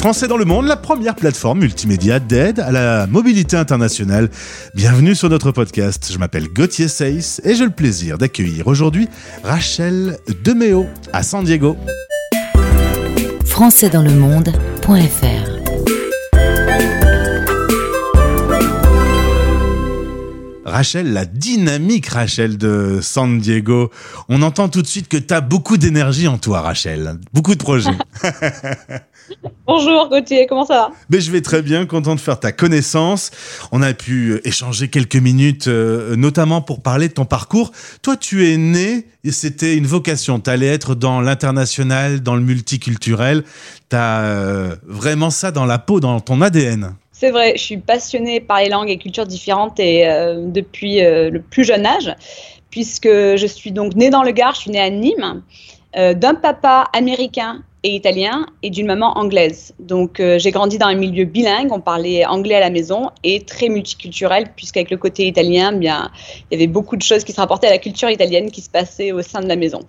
Français dans le monde, la première plateforme multimédia d'aide à la mobilité internationale. Bienvenue sur notre podcast. Je m'appelle Gauthier Seyss et j'ai le plaisir d'accueillir aujourd'hui Rachel Demeo à San Diego. françaisdanslemonde.fr Rachel, la dynamique Rachel de San Diego. On entend tout de suite que tu as beaucoup d'énergie en toi, Rachel. Beaucoup de projets. Bonjour Gauthier, comment ça va? Mais je vais très bien, content de faire ta connaissance. On a pu échanger quelques minutes, euh, notamment pour parler de ton parcours. Toi, tu es né, et c'était une vocation. Tu allais être dans l'international, dans le multiculturel. Tu as euh, vraiment ça dans la peau, dans ton ADN. C'est vrai, je suis passionnée par les langues et cultures différentes et euh, depuis euh, le plus jeune âge, puisque je suis donc née dans le Gard, je suis née à Nîmes, euh, d'un papa américain et italien et d'une maman anglaise. Donc euh, j'ai grandi dans un milieu bilingue, on parlait anglais à la maison et très multiculturel, puisqu'avec le côté italien, bien, il y avait beaucoup de choses qui se rapportaient à la culture italienne qui se passaient au sein de la maison.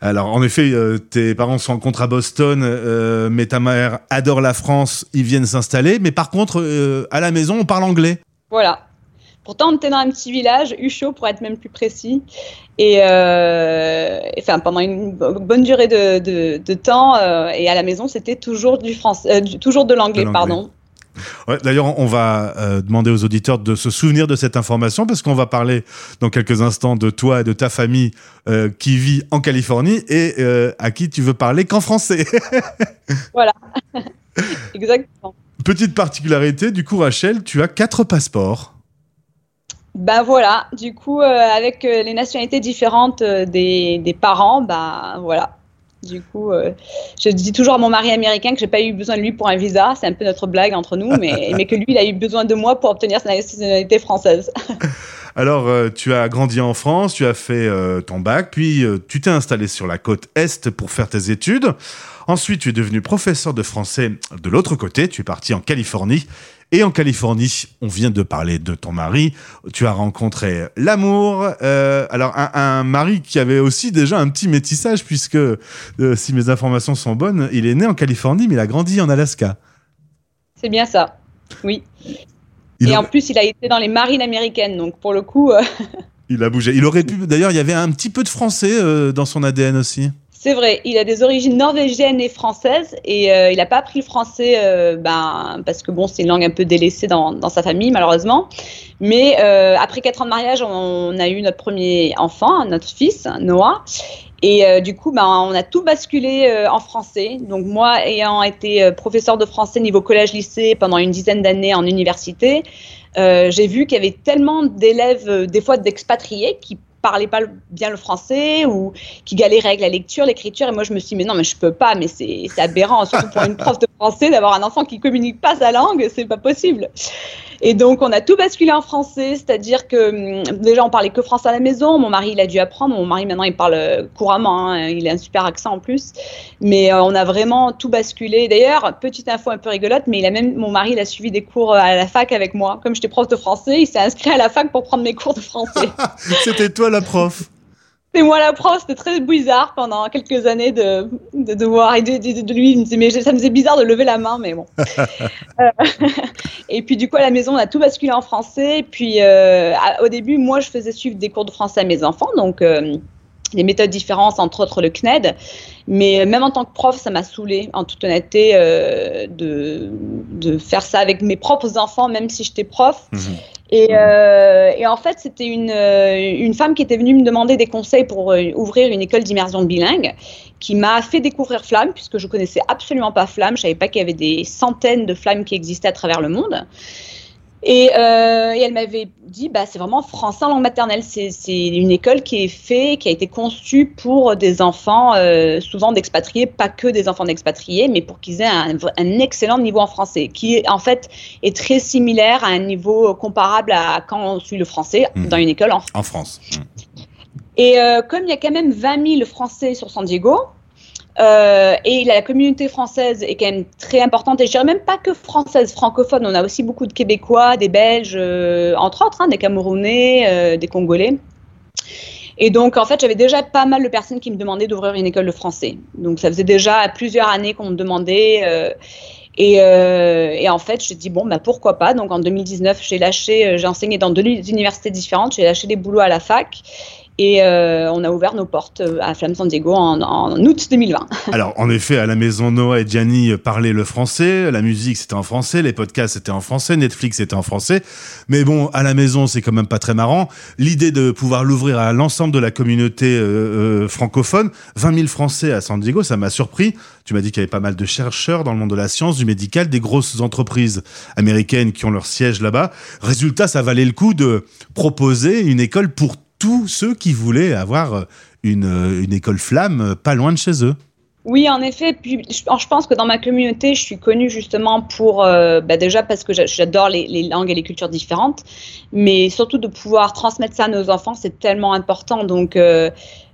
Alors, en effet, euh, tes parents se rencontrent à Boston, euh, mais ta mère adore la France, ils viennent s'installer. Mais par contre, à la maison, on parle anglais. Voilà. Pourtant, on était dans un petit village, Ucho pour être même plus précis. Et euh, enfin, pendant une bo- bonne durée de, de- de temps, euh, et à la maison, c'était toujours du français, euh, du- toujours de l'anglais, pardon. Ouais, D'ailleurs, on va euh, demander aux auditeurs de se souvenir de cette information parce qu'on va parler dans quelques instants de toi et de ta famille euh, qui vit en Californie et euh, à qui tu veux parler qu'en français. Exactement. Petite particularité, du coup, Rachel, tu as quatre passeports. Ben voilà, du coup, euh, avec euh, les nationalités différentes euh, des, des parents, ben voilà. Du coup, euh, je dis toujours à mon mari américain que j'ai pas eu besoin de lui pour un visa. C'est un peu notre blague entre nous, mais, mais que lui, il a eu besoin de moi pour obtenir sa nationalité française. Alors, euh, tu as grandi en France, tu as fait euh, ton bac, puis euh, tu t'es installé sur la côte Est pour faire tes études. Ensuite, tu es devenu professeur de français de l'autre côté, tu es parti en Californie. Et en Californie, on vient de parler de ton mari, tu as rencontré l'amour. euh, alors, un, un mari qui avait aussi déjà un petit métissage, puisque, euh, si mes informations sont bonnes, il est né en Californie, mais il a grandi en Alaska. C'est bien ça. Oui. Il Et a- en plus, il a été dans les marines américaines, donc pour le coup, euh, Il a bougé. Il aurait pu. D'ailleurs, il y avait un petit peu de français dans son ADN aussi. C'est vrai. Il a des origines norvégiennes et françaises, et euh, il n'a pas appris le français, euh, ben, parce que bon, c'est une langue un peu délaissée dans, sa famille, malheureusement. Mais euh, après quatre ans de mariage, on a eu notre premier enfant, notre fils, Noah. Et du coup, ben, on a tout basculé en français. Donc moi, ayant été professeur de français niveau collège-lycée pendant une dizaine d'années en université, j'ai vu qu'il y avait tellement d'élèves, des fois d'expatriés, qui parlaient pas bien le français ou qui galéraient avec la lecture, l'écriture. Et moi, je me suis dit, mais non, mais je peux pas, mais c'est c'est aberrant, surtout pour une prof de français, d'avoir un enfant qui communique pas sa langue, c'est pas possible. Et donc, on a tout basculé en français, c'est-à-dire que hum, déjà, on parlait que français à la maison. Mon mari, il a dû apprendre. Mon mari, maintenant, il parle euh, couramment. hein. Il a un super accent en plus. Mais euh, on a vraiment tout basculé. D'ailleurs, petite info un peu rigolote, mais même, mon mari, il a suivi des cours euh, à la fac avec moi. Comme j'étais prof de français, il s'est inscrit à la fac pour prendre mes cours de français. C'était toi la prof. C'est moi la prof, c'était très bizarre pendant quelques années de, de, de voir et de, de, de lui. Il me disait, mais ça me faisait bizarre de lever la main, mais bon. Euh, et puis du coup, à la maison, on a tout basculé en français. Et puis euh, à- au début, moi, je faisais suivre des cours de français à mes enfants, donc euh, des méthodes différentes, entre autres le CNED. Mais même en tant que prof, ça m'a saoulée, en toute honnêteté, euh, de, de faire ça avec mes propres enfants, même si j'étais prof. Mhm. Et, euh, et en fait, c'était une, euh, une femme qui était venue me demander des conseils pour euh, ouvrir une école d'immersion bilingue, qui m'a fait découvrir Flamme, puisque je connaissais absolument pas Flamme. Je savais pas qu'il y avait des centaines de flammes qui existaient à travers le monde. Et, euh, et elle m'avait dit, bah, c'est vraiment français en langue maternelle. C'est c'est une école qui est faite, qui a été conçue pour des enfants, euh, souvent d'expatriés, pas que des enfants d'expatriés, mais pour qu'ils aient un, excellent niveau en français, qui en fait est très similaire à un niveau comparable à quand on suit le français Mhm. dans une école en En France. et euh, comme il y a quand même 20 000 Français sur San Diego, euh, et la communauté française est quand même très importante, et je dirais même pas que française, francophone, on a aussi beaucoup de Québécois, des Belges, euh, entre autres, hein, des Camerounais, euh, des Congolais. Et donc, en fait, j'avais déjà pas mal de personnes qui me demandaient d'ouvrir une école de français. Donc, ça faisait déjà plusieurs années qu'on me demandait. Et, en fait, je dis bon, bah, pourquoi pas? Donc en 2019, j'ai lâché, j'ai enseigné dans deux universités différentes, j'ai lâché des boulots à la fac. Et euh, on a ouvert nos portes euh, à Flamme San Diego en, août 2020. Alors, en effet, à la maison, Noah et Gianni parlaient le français, la musique c'était en français, les podcasts c'était en français, Netflix c'était en français. Mais bon, à la maison, c'est quand même pas très marrant. L'idée de pouvoir l'ouvrir à l'ensemble de la communauté euh, francophone, 20 000 Français à San Diego, ça m'a surpris. Tu m'as dit qu'il y avait pas mal de chercheurs dans le monde de la science, du médical, des grosses entreprises américaines qui ont leur siège là-bas. Résultat, ça valait le coup de proposer une école pour tous ceux qui voulaient avoir euh, une, euh, une école flamme euh, pas loin de chez eux. Oui, en effet. Puis, je pense que dans ma communauté, je suis connue justement pour, bah déjà parce que j'adore les, langues et les cultures différentes, mais surtout de pouvoir transmettre ça à nos enfants, c'est tellement important. Donc,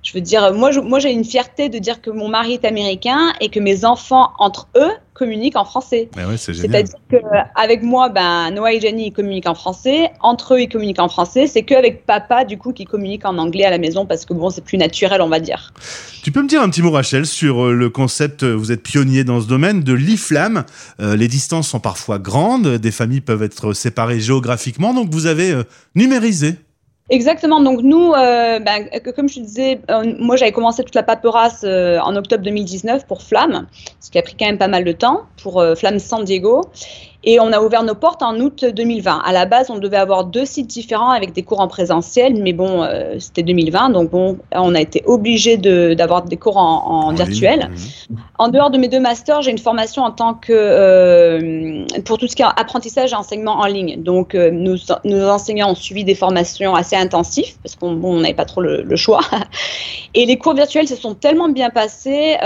je veux dire, moi, moi, j'ai une fierté de dire que mon mari est américain et que mes enfants, entre eux, communiquent en français. Ah c'est C'est-à-dire qu'avec moi, ben, Noah et Jenny, ils communiquent en français. Entre eux, ils communiquent en français. C'est qu'avec papa, du coup, qui communique en anglais à la maison parce que, bon, c'est plus naturel, on va dire. Tu peux me dire un petit mot, Rachel, sur euh, le concept, euh, vous êtes pionnier dans ce domaine, de l'IFLAM. Euh, les distances sont parfois grandes, des familles peuvent être séparées géographiquement, donc vous avez numérisé Exactement. Donc nous, euh, ben, comme je disais, euh, moi j'avais commencé toute la paperasse euh, en octobre 2019 pour Flamme, ce qui a pris quand même pas mal de temps pour Flamme San Diego. Et on a ouvert nos portes en août 2020. À la base, on devait avoir deux sites différents avec des cours en présentiel, mais bon, euh, c'était 2020, donc bon, on a été obligé d'avoir des cours en, virtuel. En dehors de mes deux masters, j'ai une formation en tant que euh, pour tout ce qui est apprentissage et enseignement en ligne. Donc, euh, nos, nos, enseignants ont suivi des formations assez intensives parce qu'on n'avait pas trop le, le, choix. Et les cours virtuels se sont tellement bien passés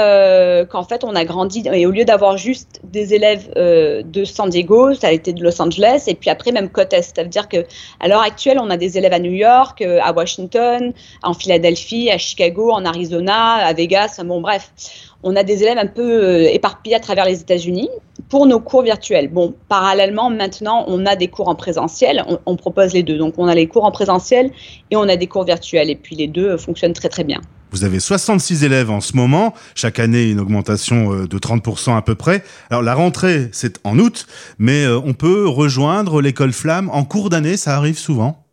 qu'en fait, on a grandi. Et au lieu d'avoir juste des élèves de San Diego ça a été de Los Angeles, et puis après même côte est. Ça veut dire que à l'heure actuelle, on a des élèves à New York, euh, à Washington, en Philadelphie, à Chicago, en Arizona, à Vegas. Bon, bref, on a des élèves un peu euh, éparpillés à travers les États-Unis pour nos cours virtuels. Bon, parallèlement, maintenant, on a des cours en présentiel. On, on, propose les deux. Donc, on a les cours en présentiel et on a des cours virtuels. Et puis, les deux euh, fonctionnent très, très bien. Vous avez 66 élèves en ce moment, chaque année une augmentation euh, de 30% à peu près. Alors la rentrée, c'est en août, mais euh, on peut rejoindre l'école Flamme en cours d'année, ça arrive souvent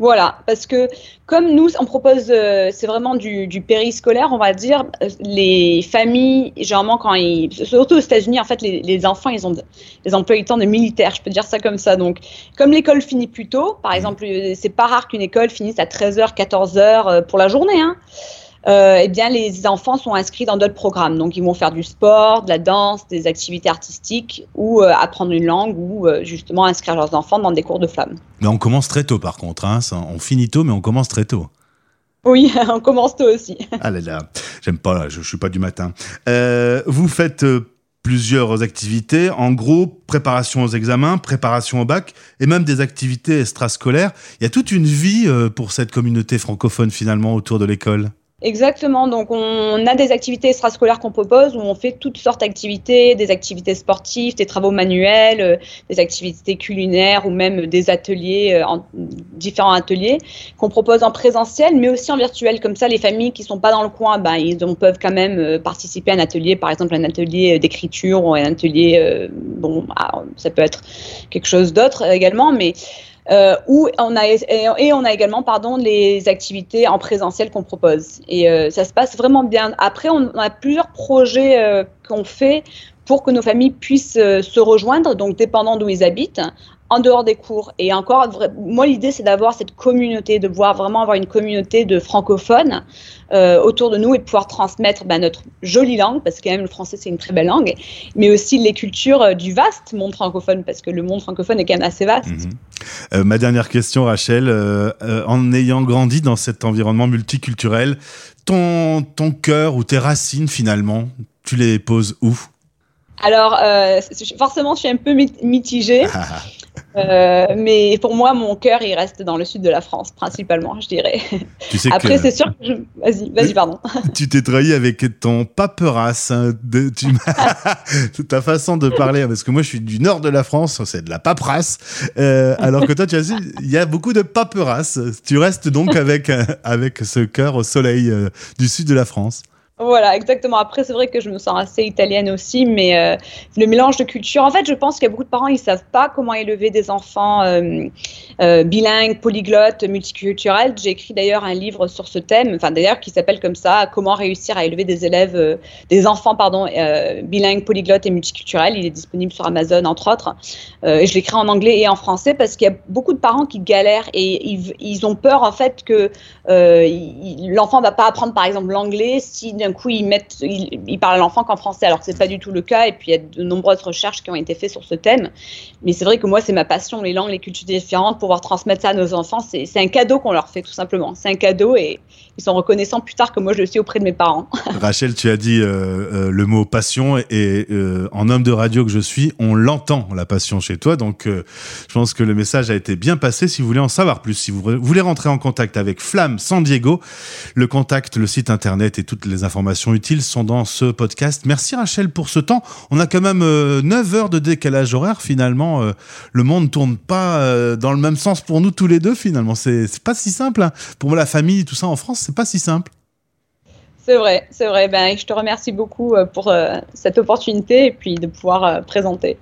voilà, parce que comme nous, on propose, euh, c'est vraiment du, du, périscolaire, on va dire, euh, les familles, généralement, quand ils, surtout aux États-Unis, en fait, les, enfants, ils ont des emplois du temps de militaires, je peux dire ça comme ça. Donc, comme l'école finit plus tôt, par mmh. exemple, c'est pas rare qu'une école finisse à 13h, 14h pour la journée, hein. Euh, eh bien, les enfants sont inscrits dans d'autres programmes. Donc, ils vont faire du sport, de la danse, des activités artistiques ou euh, apprendre une langue ou euh, justement inscrire leurs enfants dans des cours de flammes. Mais on commence très tôt, par contre. Hein. on finit tôt, mais on commence très tôt. Oui, on commence tôt aussi. ah là là, j'aime pas, je, je suis pas du matin. vous faites plusieurs activités, en gros, préparation aux examens, préparation au bac, et même des activités extrascolaires. Il y a toute une vie pour cette communauté francophone finalement autour de l'école? Exactement. Donc, on a des activités extrascolaires qu'on propose où on fait toutes sortes d'activités, des activités sportives, des travaux manuels, euh, des activités culinaires ou même des ateliers, euh, en, différents ateliers qu'on propose en présentiel, mais aussi en virtuel. Comme ça, les familles qui sont pas dans le coin, ben, ils peuvent quand même euh, participer à un atelier, par exemple un atelier d'écriture ou un atelier, bon, ah, ça peut être quelque chose d'autre également, mais euh, où on a et, on a également pardon les activités en présentiel qu'on propose et euh, ça se passe vraiment bien. Après on, a plusieurs projets euh, qu'on fait pour que nos familles puissent se rejoindre, donc dépendant d'où ils habitent, en dehors des cours. Et encore, moi, l'idée, c'est d'avoir cette communauté, de voir vraiment avoir une communauté de francophones euh, autour de nous et de pouvoir transmettre bah, notre jolie langue, parce que quand même, le français, c'est une très belle langue, mais aussi les cultures euh, du vaste monde francophone, parce que le monde francophone est quand même assez vaste. Mhm. Euh, ma dernière question, Rachel, en ayant grandi dans cet environnement multiculturel, ton, ton cœur ou tes racines, finalement, tu les poses où? Alors, forcément, je suis un peu mitigée. Euh, mais pour moi, mon cœur, il reste dans le sud de la France, principalement, je dirais. Après, c'est sûr que je... Vas-y, vas-y, pardon. tu t'es trahi avec ton paperasse. Hein, de... Ta façon de parler, parce que moi, je suis du nord de la France, c'est de la paperasse. Euh, alors que toi, tu as dit, il y a beaucoup de paperasse. Tu restes donc avec, euh, avec ce cœur au soleil du sud de la France. Voilà, exactement. Après, c'est vrai que je me sens assez italienne aussi, mais euh, le mélange de culture. En fait, je pense qu'il y a beaucoup de parents, ils savent pas comment élever des enfants euh, euh, bilingues, polyglottes, multiculturels. J'ai écrit d'ailleurs un livre sur ce thème, enfin d'ailleurs qui s'appelle comme ça, Comment réussir à élever des élèves, des enfants, pardon, bilingues, polyglottes et multiculturels. Il est disponible sur Amazon entre autres. et je l'écris en anglais et en français parce qu'il y a beaucoup de parents qui galèrent et ils, ont peur en fait que l'enfant va pas apprendre par exemple l'anglais si d'un coup, ils, ils, parlent à l'enfant qu'en français, alors que c'est pas du tout le cas. Et puis, il y a de nombreuses recherches qui ont été faites sur ce thème. Mais c'est vrai que moi, c'est ma passion, les langues, les cultures différentes, pouvoir transmettre ça à nos enfants. C'est un cadeau qu'on leur fait, tout simplement. C'est un cadeau et ils sont reconnaissants plus tard que moi, je le suis auprès de mes parents. Rachel, tu as dit euh, euh, le mot passion et euh, en homme de radio que je suis, on l'entend, la passion chez toi. Donc, je pense que le message a été bien passé. Si vous voulez en savoir plus, si vous voulez rentrer en contact avec Flamme San Diego, le contact, le site internet et toutes les informations utiles sont dans ce podcast. Merci Rachel pour ce temps. On a quand même 9 euh, heures de décalage horaire finalement. Le monde tourne pas dans le même sens pour nous tous les deux finalement. C'est pas si simple. Hein. Pour la famille, tout ça en France, c'est pas si simple. C'est vrai, c'est vrai. Ben, je te remercie beaucoup euh, pour euh, cette opportunité et puis de pouvoir euh, présenter.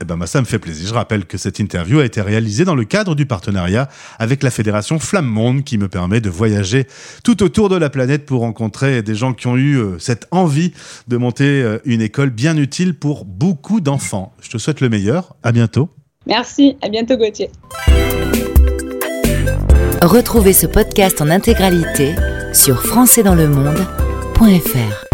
Eh ben, ça me fait plaisir. Je rappelle que cette interview a été réalisée dans le cadre du partenariat avec la Fédération Flamme Monde qui me permet de voyager tout autour de la planète pour rencontrer des gens qui ont eu cette envie de monter une école bien utile pour beaucoup d'enfants. Je te souhaite le meilleur. À bientôt. Merci. À bientôt, Gauthier. Retrouvez ce podcast en intégralité sur françaisdanslemonde.fr.